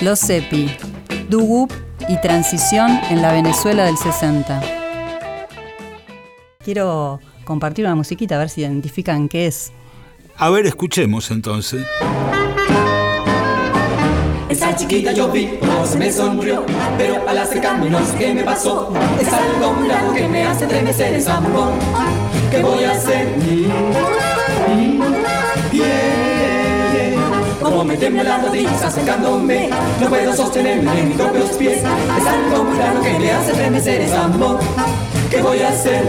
Los Cepi, Dugup y Transición en la Venezuela del 60. Quiero compartir una musiquita a ver si identifican qué es. A ver, escuchemos entonces. Esa chiquita yo vi, no se me sonrió, pero al acercarme no sé qué me pasó. Es algo muy raro que me hace estremecer esa amor. ¿Qué voy a hacer? Mm, Como me tiembla la rodilla acercándome, no puedo sostenerme en mis propios pies. Es algo muy raro que me hace estremecer esa amor. ¿Qué voy a hacer?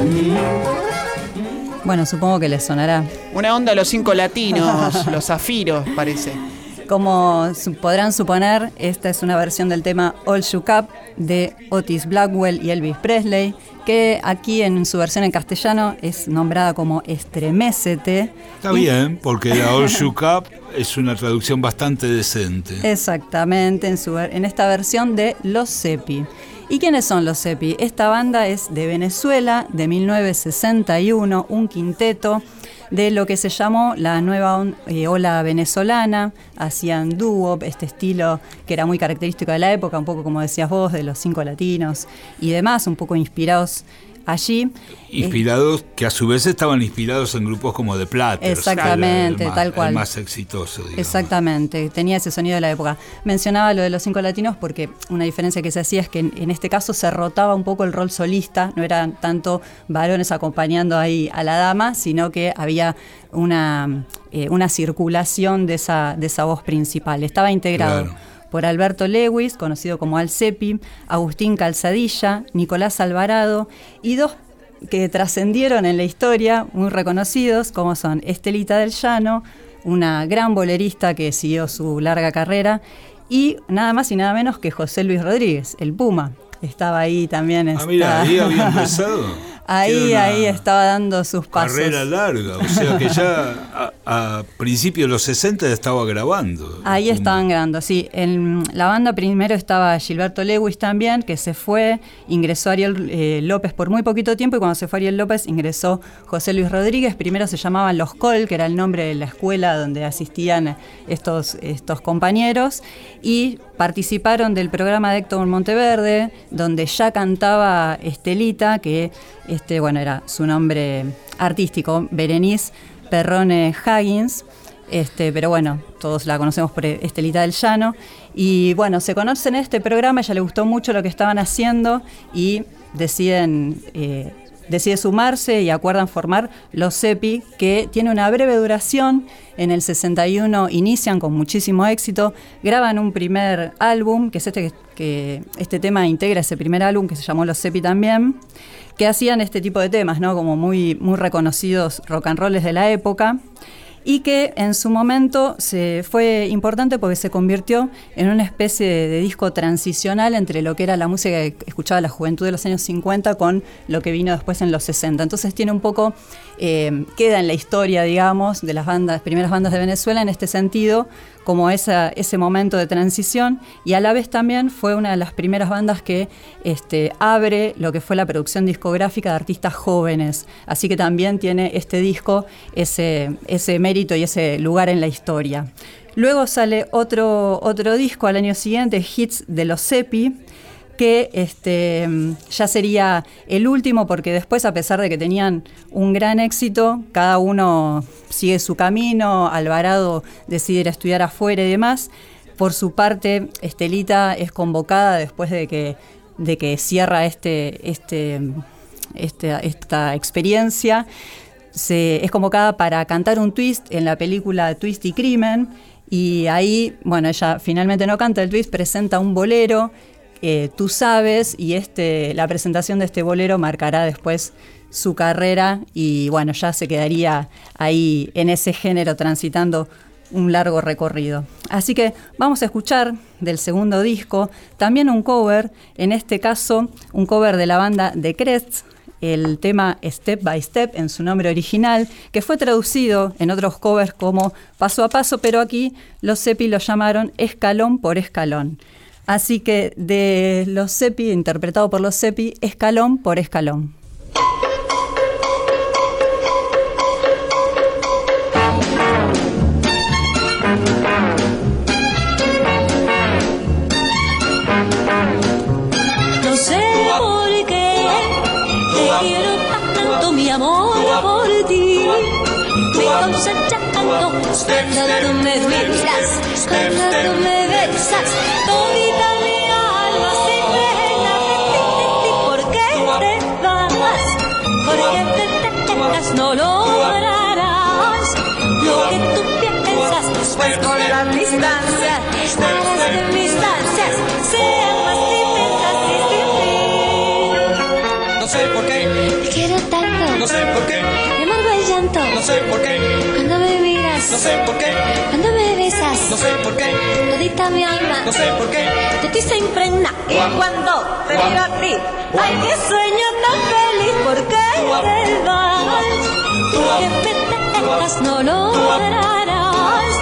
Bueno, supongo que les sonará. Una onda de los cinco latinos, los zafiros, parece. Como podrán suponer, esta es una versión del tema All Shook Up de Otis Blackwell y Elvis Presley, que aquí en su versión en castellano es nombrada como Estremecete. Está bien, porque la All Shook Up es una traducción bastante decente. Exactamente, en, su, en esta versión de Los Cepi. ¿Y quiénes son los Cepi? Esta banda es de Venezuela, de 1961, un quinteto de lo que se llamó la nueva eh, ola venezolana, hacían dúo, este estilo que era muy característico de la época, un poco como decías vos, de los cinco latinos y demás, un poco inspirados allí. Inspirados, que a su vez estaban inspirados en grupos como The Platters. Exactamente, tal cual. El más exitoso, digamos. Exactamente, tenía ese sonido de la época. Mencionaba lo de los cinco latinos porque una diferencia que se hacía es que en, este caso se rotaba un poco el rol solista, no eran tanto varones acompañando ahí a la dama, sino que había una, eh, una circulación de esa, de esa voz principal. Estaba integrado por Alberto Lewis, conocido como Alcepi, Agustín Calzadilla, Nicolás Alvarado y dos que trascendieron en la historia, muy reconocidos, como son Estelita del Llano, una gran bolerista que siguió su larga carrera, y nada más y nada menos que José Luis Rodríguez, el Puma. Estaba ahí también. Ah, mira, ahí había empezado. Ahí, ahí estaba dando sus pasos. Carrera larga, o sea que ya a, principios de los 60 estaba grabando. Ahí estaban grabando, sí. En la banda primero estaba Gilberto Lewis también, que se fue, ingresó Ariel eh, López por muy poquito tiempo y cuando se fue Ariel López ingresó José Luis Rodríguez. Primero se llamaban Los Col, que era el nombre de la escuela donde asistían estos, estos compañeros y participaron del programa de Héctor Monteverde, donde ya cantaba Estelita, que este, bueno, era su nombre artístico, Berenice Perrone Haggins. Este, pero bueno, todos la conocemos por Estelita del Llano. Y bueno, se conocen en este programa, ella le gustó mucho lo que estaban haciendo y deciden eh, decide sumarse y acuerdan formar los CEPI, que tiene una breve duración. En el 61 inician con muchísimo éxito, graban un primer álbum, que es este que este tema integra ese primer álbum que se llamó Los CEPI también, que hacían este tipo de temas, ¿no? Como muy, muy reconocidos rock and rolls de la época y que en su momento se, fue importante porque se convirtió en una especie de, disco transicional entre lo que era la música que escuchaba la juventud de los años 50 con lo que vino después en los 60. Entonces tiene un poco, eh, queda en la historia, digamos, de las bandas, primeras bandas de Venezuela en este sentido, como esa, ese momento de transición y a la vez también fue una de las primeras bandas que este, abre lo que fue la producción discográfica de artistas jóvenes. Así que también tiene este disco ese, ese mérito y ese lugar en la historia. Luego sale otro, otro disco al año siguiente, Hits de los Cepi, que este, ya sería el último porque después, a pesar de que tenían un gran éxito, cada uno sigue su camino, Alvarado decide ir a estudiar afuera y demás. Por su parte, Estelita es convocada después de que, de que cierra este, este, esta experiencia. Se, es convocada para cantar un twist en la película Twist y Crimen. Y ahí, bueno, ella finalmente no canta el twist, presenta un bolero eh, tú sabes y este, la presentación de este bolero marcará después su carrera y bueno, ya se quedaría ahí en ese género transitando un largo recorrido. Así que vamos a escuchar del segundo disco también un cover, en este caso un cover de la banda The Crests, el tema Step by Step en su nombre original, que fue traducido en otros covers como Paso a Paso, pero aquí los Sepi lo llamaron Escalón por Escalón. Así que de los Cepi, interpretado por los Cepi, escalón por escalón. Causa llanto cuando tú me miras, cuando tú me besas, todita mi alma se de ti, ¿por qué te vas? Porque te quedas, no lograrás. Lo que tú piensas, pues con la distancia, harás que mis ansias sean más intensas y fin. No sé por qué, Te quiero tanto, no sé por qué, sé por qué, cuando me miras, no sé por qué, cuando me besas, no sé por qué, todita mi alma. no sé por qué. de ti se impregna. Y cuando te miro a ti ay qué sueño tan feliz porque te vas que me dejas no lograrás.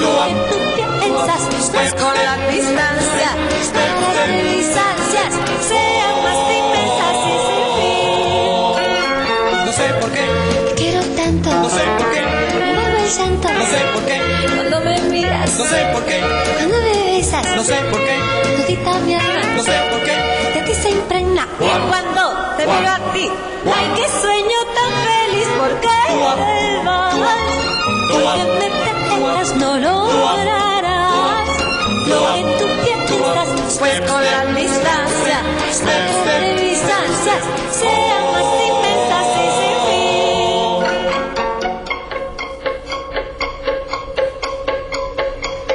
Lo que tú piensas pues con la distancia. Que mis ansias sean más inmensas y sin fin. No sé por qué, sé por qué, me el llanto no sé por qué, cuando me miras. No sé por qué, cuando me besas. No sé por qué, todita mi alma no sé por qué. de ti se impregna. Y cuando te miro a ti. Ay qué sueño tan feliz porque vas porque me dejas no lograrás. lo que tú piensas pues con la distancia haré que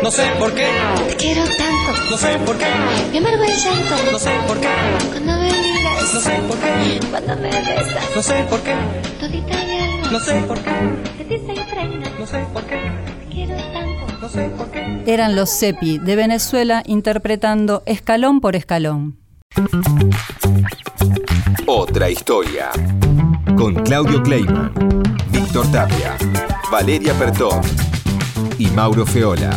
No sé por qué, te quiero tanto. No sé por qué, me amargo el llanto no sé por qué, cuando me no miras sé por qué, cuando me besas. No sé por qué, todita mi alma no sé por qué, de ti se impregna no sé por qué, te quiero tanto. No sé por qué. Eran los Cepi de Venezuela interpretando escalón por escalón. Otra historia. Con Claudio Kleiman, Víctor Tapia, Valeria Pertón y Mauro Feola.